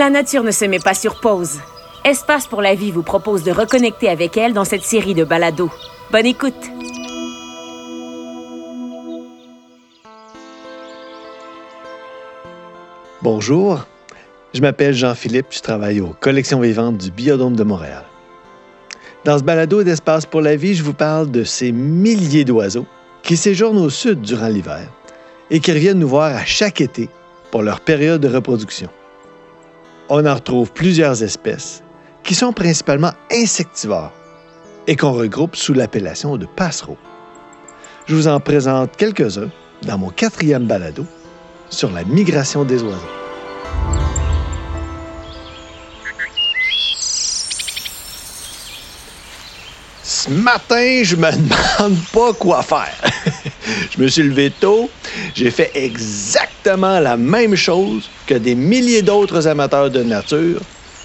La nature ne se met pas sur pause. Espace pour la vie vous propose de reconnecter avec elle dans cette série de balados. Bonne écoute! Bonjour, je m'appelle Jean-Philippe, je travaille aux collections vivantes du Biodôme de Montréal. Dans ce balado d'Espace pour la vie, je vous parle de ces milliers d'oiseaux qui séjournent au sud durant l'hiver et qui reviennent nous voir à chaque été pour leur période de reproduction. On en retrouve plusieurs espèces qui sont principalement insectivores et qu'on regroupe sous l'appellation de passereaux. Je vous en présente quelques-uns dans mon quatrième balado sur la migration des oiseaux. Ce matin, je me demande pas quoi faire. Je me suis levé tôt, j'ai fait exactement la même chose que des milliers d'autres amateurs de nature.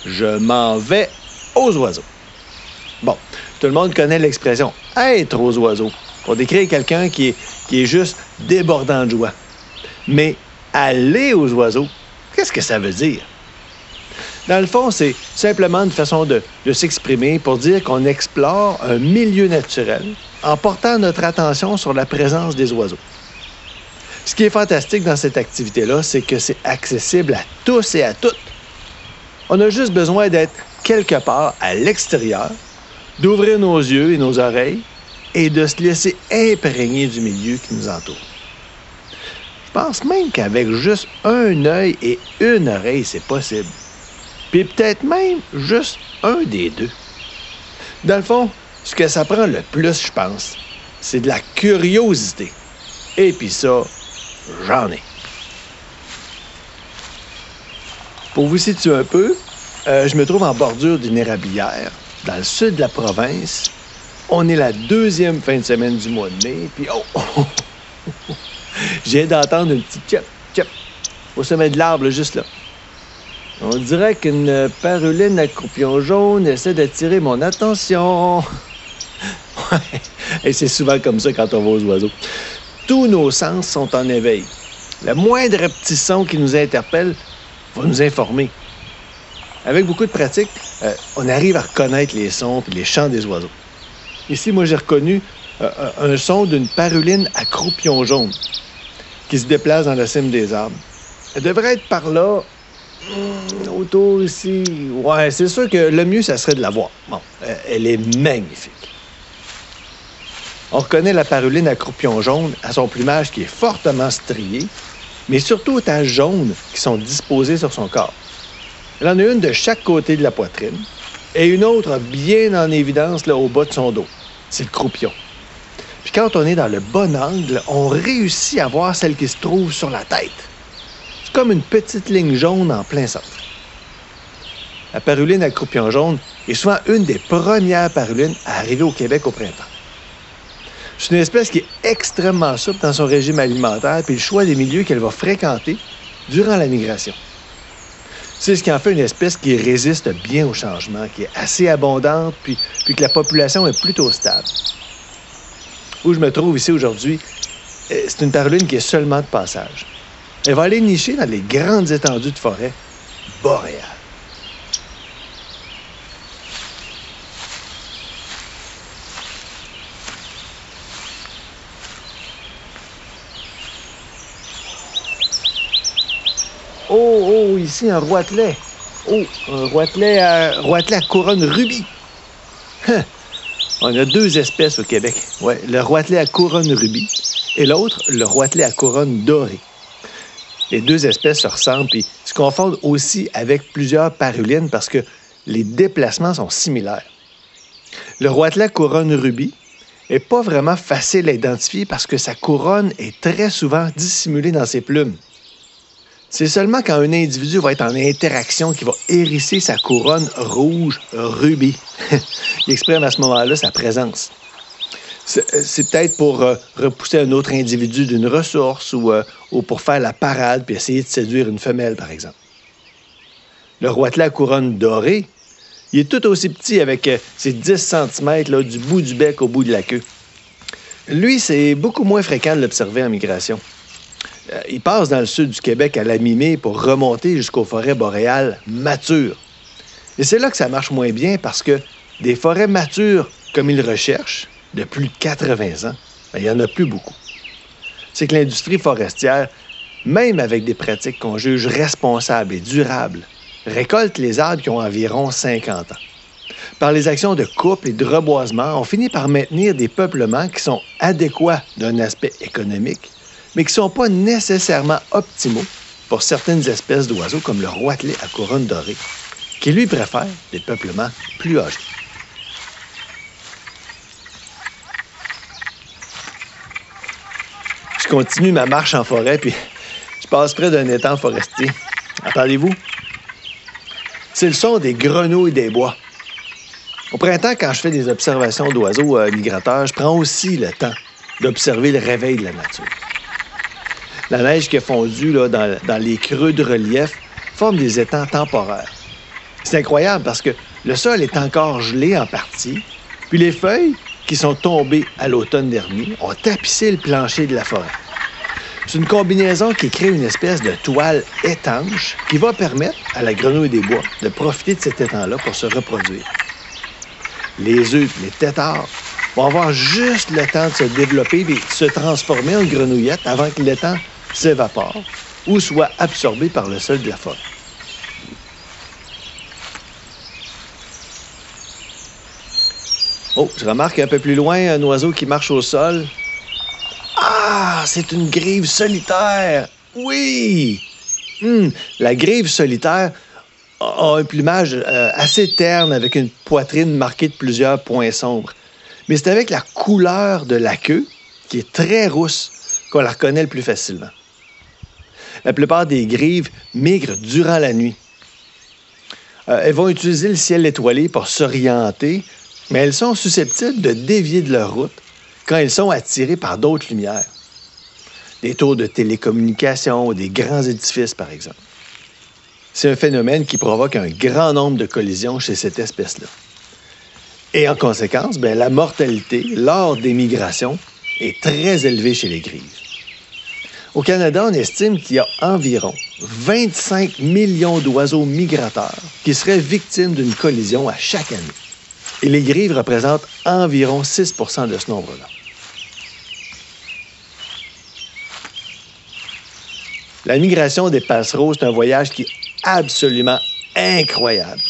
Je m'en vais aux oiseaux. Bon, tout le monde connaît l'expression être aux oiseaux pour décrire quelqu'un qui est, juste débordant de joie. Mais aller aux oiseaux, qu'est-ce que ça veut dire? Dans le fond, c'est simplement une façon de s'exprimer pour dire qu'on explore un milieu naturel en portant notre attention sur la présence des oiseaux. Ce qui est fantastique dans cette activité-là, c'est que c'est accessible à tous et à toutes. On a juste besoin d'être quelque part à l'extérieur, d'ouvrir nos yeux et nos oreilles et de se laisser imprégner du milieu qui nous entoure. Je pense même qu'avec juste un œil et une oreille, c'est possible. Puis peut-être même juste un des deux. Dans le fond, ce que ça prend le plus, je pense, c'est de la curiosité. Et puis ça, j'en ai. Pour vous situer un peu, euh, je me trouve en bordure d'une érablière, dans le sud de la province. On est la deuxième fin de semaine du mois de mai, puis oh, oh, oh, oh j'ai d'entendre une petite tchop, tchop, au sommet de l'arbre, juste là. On dirait qu'une paruline à croupion jaune essaie d'attirer mon attention. Et c'est souvent comme ça quand on va aux oiseaux. Tous nos sens sont en éveil. Le moindre petit son qui nous interpelle va nous informer. Avec beaucoup de pratique, euh, on arrive à reconnaître les sons et les chants des oiseaux. Ici, moi, j'ai reconnu euh, un son d'une paruline à croupion jaune qui se déplace dans la cime des arbres. Elle devrait être par là, hmm, autour ici. Ouais, c'est sûr que le mieux, ça serait de la voir. Bon, euh, elle est magnifique. On reconnaît la paruline à croupion jaune à son plumage qui est fortement strié, mais surtout aux taches jaunes qui sont disposées sur son corps. Elle en a une de chaque côté de la poitrine et une autre bien en évidence là, au bas de son dos. C'est le croupion. Puis quand on est dans le bon angle, on réussit à voir celle qui se trouve sur la tête. C'est comme une petite ligne jaune en plein centre. La paruline à croupion jaune est souvent une des premières parulines à arriver au Québec au printemps. C'est une espèce qui est extrêmement souple dans son régime alimentaire et le choix des milieux qu'elle va fréquenter durant la migration. C'est ce qui en fait une espèce qui résiste bien au changement, qui est assez abondante, puis, puis que la population est plutôt stable. Où je me trouve ici aujourd'hui, euh, c'est une paruline qui est seulement de passage. Elle va aller nicher dans les grandes étendues de forêt boréales. Oh, oh, ici, un roitelet. Oh, un roitelet à, roitelet à couronne rubis. Hein. On a deux espèces au Québec. Ouais, le roitelet à couronne rubis et l'autre, le roitelet à couronne dorée. Les deux espèces se ressemblent et se confondent aussi avec plusieurs parulines parce que les déplacements sont similaires. Le roitelet à couronne rubis n'est pas vraiment facile à identifier parce que sa couronne est très souvent dissimulée dans ses plumes. C'est seulement quand un individu va être en interaction qu'il va hérisser sa couronne rouge rubis. Il exprime à ce moment-là sa présence. C'est peut-être pour euh, repousser un autre individu d'une ressource ou, euh, ou, pour faire la parade puis essayer de séduire une femelle, par exemple. Le roitelet à couronne dorée, il est tout aussi petit avec euh, ses 10 cm du bout du bec au bout de la queue. Lui, c'est beaucoup moins fréquent de l'observer en migration. Euh, ils passent dans le sud du Québec à la mi pour remonter jusqu'aux forêts boréales matures. Et c'est là que ça marche moins bien parce que des forêts matures, comme ils recherchent, de plus de 80 ans, ben, il n'y en a plus beaucoup. C'est que l'industrie forestière, même avec des pratiques qu'on juge responsables et durables, récolte les arbres qui ont environ 50 ans. Par les actions de coupe et de reboisement, on finit par maintenir des peuplements qui sont adéquats d'un aspect économique, mais qui ne sont pas nécessairement optimaux pour certaines espèces d'oiseaux comme le roitelet à couronne dorée, qui lui préfère des peuplements plus âgés. Je continue ma marche en forêt, puis je passe près d'un étang forestier. Entendez-vous? C'est le son des grenouilles des bois. Au printemps, quand je fais des observations d'oiseaux euh, migrateurs, je prends aussi le temps d'observer le réveil de la nature. La neige qui est fondue là, dans, les creux de relief forme des étangs temporaires. C'est incroyable parce que le sol est encore gelé en partie, puis les feuilles qui sont tombées à l'automne dernier ont tapissé le plancher de la forêt. C'est une combinaison qui crée une espèce de toile étanche qui va permettre à la grenouille des bois de profiter de cet étang-là pour se reproduire. Les œufs, les têtards vont avoir juste le temps de se développer et de se transformer en grenouillette avant que l'étang s'évapore ou soit absorbé par le sol de la forêt. Oh, je remarque un peu plus loin un oiseau qui marche au sol. Ah, c'est une grive solitaire. Oui. Hmm, la grive solitaire a un plumage euh, assez terne avec une poitrine marquée de plusieurs points sombres. Mais c'est avec la couleur de la queue, qui est très rousse, qu'on la reconnaît le plus facilement. La plupart des grives migrent durant la nuit. Euh, elles vont utiliser le ciel étoilé pour s'orienter mais elles sont susceptibles de dévier de leur route quand elles sont attirées par d'autres lumières. Des tours de télécommunication ou des grands édifices, par exemple. C'est un phénomène qui provoque un grand nombre de collisions chez cette espèce-là. Et en conséquence, ben, la mortalité lors des migrations est très élevée chez les grives. Au Canada, on estime qu'il y a environ 25 millions d'oiseaux migrateurs qui seraient victimes d'une collision à chaque année. Et les grives représentent environ 6% de ce nombre-là. La migration des passereaux, c'est un voyage qui est absolument incroyable,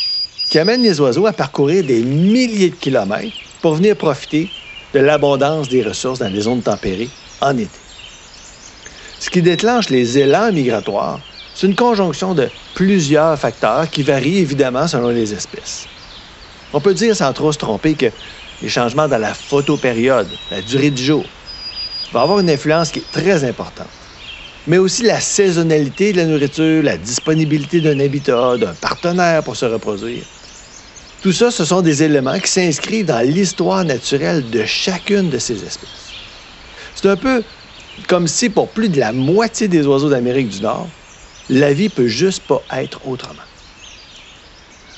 qui amène les oiseaux à parcourir des milliers de kilomètres pour venir profiter de l'abondance des ressources dans les zones tempérées en été. Ce qui déclenche les élans migratoires, c'est une conjonction de plusieurs facteurs qui varient évidemment selon les espèces. On peut dire sans trop se tromper que les changements dans la photopériode, la durée du jour, vont avoir une influence qui est très importante. Mais aussi la saisonnalité de la nourriture, la disponibilité d'un habitat, d'un partenaire pour se reproduire. Tout ça, ce sont des éléments qui s'inscrivent dans l'histoire naturelle de chacune de ces espèces. C'est un peu comme si pour plus de la moitié des oiseaux d'Amérique du Nord, la vie peut juste pas être autrement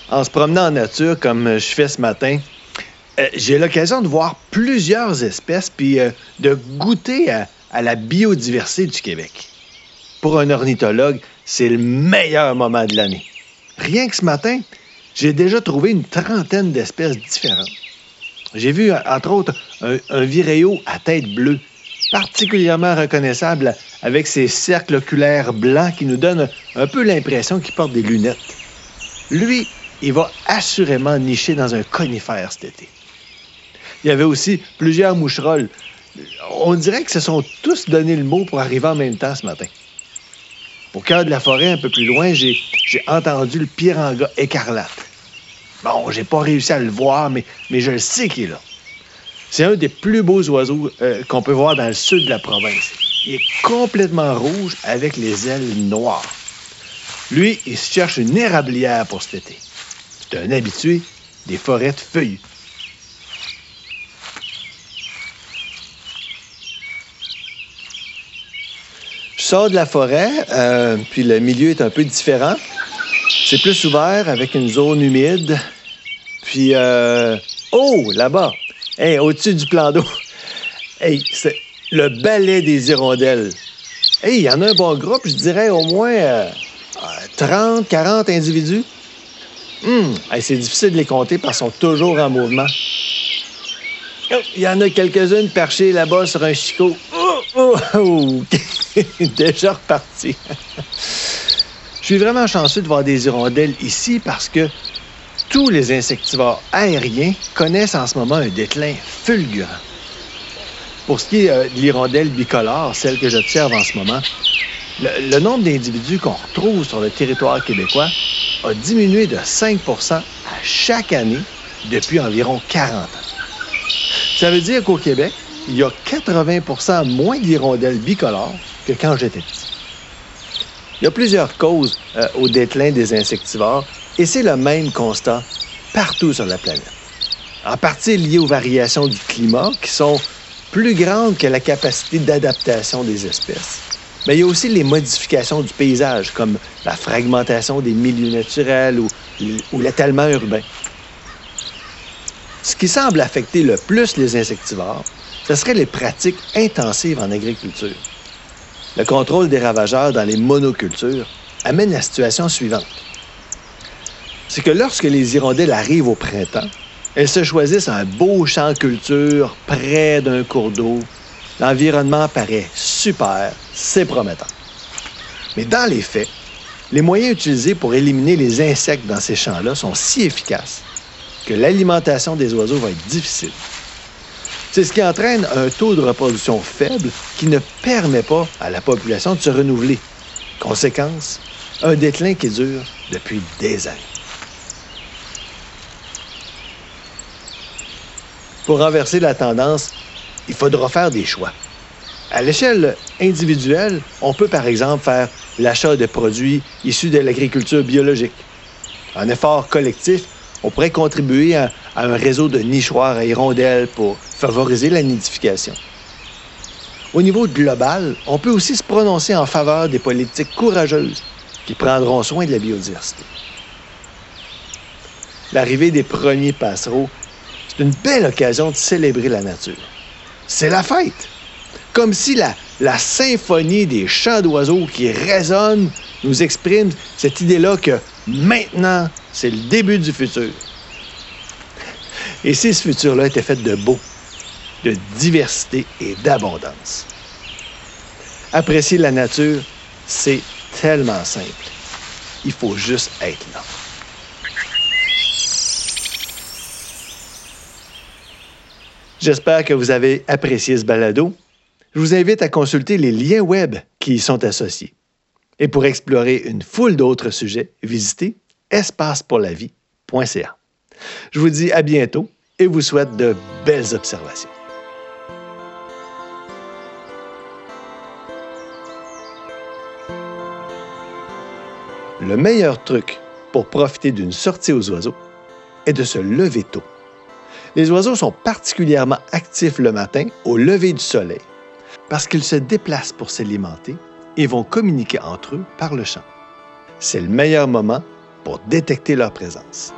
en se promenant en nature comme je fais ce matin, euh, j'ai l'occasion de voir plusieurs espèces puis euh, de goûter à, la biodiversité du Québec. Pour un ornithologue, c'est le meilleur moment de l'année. Rien que ce matin, j'ai déjà trouvé une trentaine d'espèces différentes. J'ai vu, entre autres, un, un viréo à tête bleue, particulièrement reconnaissable avec ses cercles oculaires blancs qui nous donnent un peu l'impression qu'il porte des lunettes. Lui, il va assurément nicher dans un conifère cet été. Il y avait aussi plusieurs moucherolles. On dirait que se sont tous donné le mot pour arriver en même temps ce matin. Au cœur de la forêt, un peu plus loin, j'ai entendu le piranga écarlate. Bon, j'ai pas réussi à le voir, mais, mais je le sais qu'il est là. C'est un des plus beaux oiseaux euh, qu'on peut voir dans le sud de la province. Il est complètement rouge avec les ailes noires. Lui, il cherche une érablière pour cet été. C'est un habitué des forêts de feuilles. Je sors de la forêt, euh, puis le milieu est un peu différent. C'est plus ouvert avec une zone humide. Puis, euh, oh, là-bas, hey, au-dessus du plan d'eau, c'est le balai des hirondelles. Hey, il y en a un bon groupe, je dirais au moins 30, euh, 40 individus. Hum, c'est difficile de les compter parce qu'ils sont toujours en mouvement. Oh, il y en a quelques-unes perchées là-bas sur un chicot. Oh, oh. Déjà reparti. Je suis vraiment chanceux de voir des hirondelles ici parce que tous les insectivores aériens connaissent en ce moment un déclin fulgurant. Pour ce qui est euh, de l'hirondelle bicolore, celle que j'observe en ce moment, le, nombre d'individus qu'on retrouve sur le territoire québécois a diminué de 5% à chaque année depuis environ 40 ans. Ça veut dire qu'au Québec, il y a 80% moins d'hirondelles bicolores que quand j'étais petit. Il y a plusieurs causes euh, au déclin des insectivores et c'est le même constat partout sur la planète. En partie lié aux variations du climat qui sont plus grandes que la capacité d'adaptation des espèces. Mais il y a aussi les modifications du paysage, comme la fragmentation des milieux naturels ou, ou l'étalement urbain. Ce qui semble affecter le plus les insectivores, ce seraient les pratiques intensives en agriculture. Le contrôle des ravageurs dans les monocultures amène la situation suivante. C'est que lorsque les hirondelles arrivent au printemps, elles se choisissent un beau champ de culture près d'un cours d'eau. L'environnement paraît super, c'est promettant. Mais dans les faits, les moyens utilisés pour éliminer les insectes dans ces champs-là sont si efficaces que l'alimentation des oiseaux va être difficile. C'est ce qui entraîne un taux de reproduction faible qui ne permet pas à la population de se renouveler. Conséquence, un déclin qui dure depuis des années. Pour renverser la tendance, il faudra faire des choix. À l'échelle individuelle, on peut par exemple faire l'achat de produits issus de l'agriculture biologique. Un effort collectif, on pourrait contribuer à, un réseau de nichoirs à hirondelles pour favoriser la nidification. Au niveau global, on peut aussi se prononcer en faveur des politiques courageuses qui prendront soin de la biodiversité. L'arrivée des premiers passereaux c'est une belle occasion de célébrer la nature. C'est la fête. Comme si la, symphonie des chants d'oiseaux qui résonnent nous exprime cette idée-là que maintenant, c'est le début du futur. Et si ce futur-là était fait de beau, de diversité et d'abondance. Apprécier la nature, c'est tellement simple. Il faut juste être là. J'espère que vous avez apprécié ce balado. Je vous invite à consulter les liens web qui y sont associés. Et pour explorer une foule d'autres sujets, visitez espacepourlavie.ca. Je vous dis à bientôt et vous souhaite de belles observations. Le meilleur truc pour profiter d'une sortie aux oiseaux est de se lever tôt. Les oiseaux sont particulièrement actifs le matin au lever du soleil parce qu'ils se déplacent pour s'alimenter et vont communiquer entre eux par le chant. C'est le meilleur moment pour détecter leur présence.